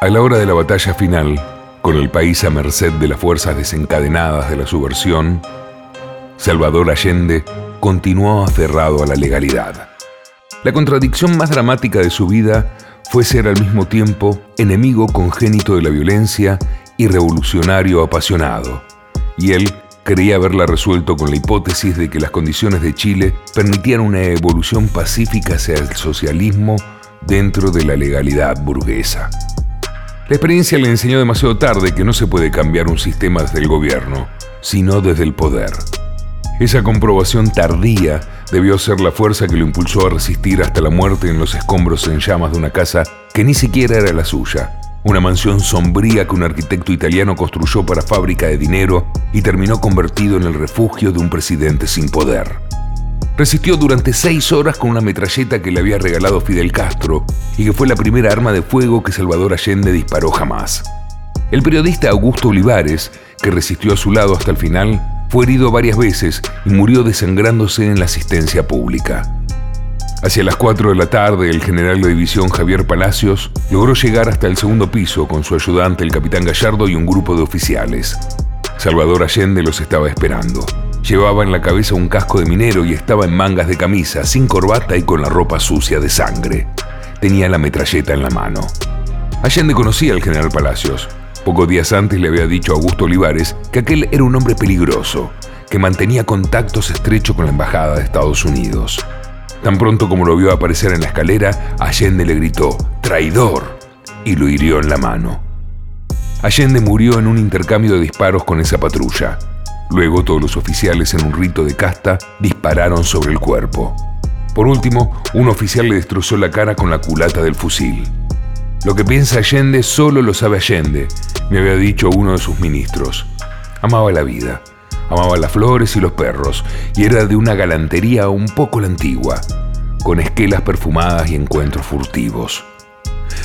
A la hora de la batalla final, con el país a merced de las fuerzas desencadenadas de la subversión, Salvador Allende continuó aferrado a la legalidad. La contradicción más dramática de su vida fue ser al mismo tiempo enemigo congénito de la violencia y revolucionario apasionado. Y él creía haberla resuelto con la hipótesis de que las condiciones de Chile permitían una evolución pacífica hacia el socialismo dentro de la legalidad burguesa. La experiencia le enseñó demasiado tarde que no se puede cambiar un sistema desde el gobierno, sino desde el poder. Esa comprobación tardía debió ser la fuerza que lo impulsó a resistir hasta la muerte en los escombros en llamas de una casa que ni siquiera era la suya, una mansión sombría que un arquitecto italiano construyó para fábrica de dinero y terminó convertido en el refugio de un presidente sin poder. Resistió durante seis horas con una metralleta que le había regalado Fidel Castro y que fue la primera arma de fuego que Salvador Allende disparó jamás. El periodista Augusto Olivares, que resistió a su lado hasta el final, fue herido varias veces y murió desangrándose en la asistencia pública. Hacia las 4 de la tarde, el general de división Javier Palacios logró llegar hasta el segundo piso con su ayudante, el capitán Gallardo, y un grupo de oficiales. Salvador Allende los estaba esperando. Llevaba en la cabeza un casco de minero y estaba en mangas de camisa, sin corbata y con la ropa sucia de sangre. Tenía la metralleta en la mano. Allende conocía al general Palacios. Pocos días antes le había dicho a Augusto Olivares que aquel era un hombre peligroso, que mantenía contactos estrechos con la embajada de Estados Unidos. Tan pronto como lo vio aparecer en la escalera, Allende le gritó, traidor, y lo hirió en la mano. Allende murió en un intercambio de disparos con esa patrulla. Luego todos los oficiales en un rito de casta dispararon sobre el cuerpo. Por último, un oficial le destrozó la cara con la culata del fusil. Lo que piensa Allende solo lo sabe Allende, me había dicho uno de sus ministros. Amaba la vida, amaba las flores y los perros, y era de una galantería un poco la antigua, con esquelas perfumadas y encuentros furtivos.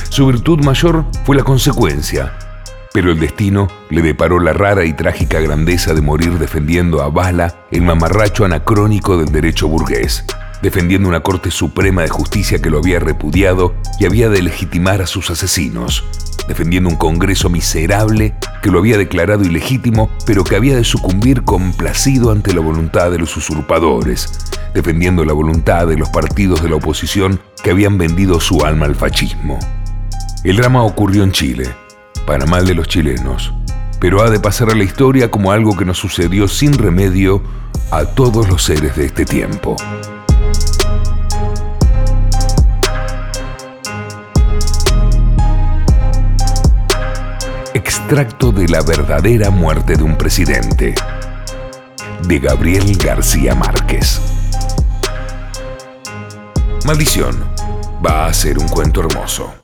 Su virtud mayor fue la consecuencia, pero el destino le deparó la rara y trágica grandeza de morir defendiendo a Bala el mamarracho anacrónico del derecho burgués, defendiendo una Corte Suprema de Justicia que lo había repudiado y había de legitimar a sus asesinos, defendiendo un Congreso miserable que lo había declarado ilegítimo, pero que había de sucumbir complacido ante la voluntad de los usurpadores, defendiendo la voluntad de los partidos de la oposición que habían vendido su alma al fascismo. El drama ocurrió en Chile para mal de los chilenos, pero ha de pasar a la historia como algo que nos sucedió sin remedio a todos los seres de este tiempo. Extracto de la verdadera muerte de un presidente, de Gabriel García Márquez. Maldición, va a ser un cuento hermoso.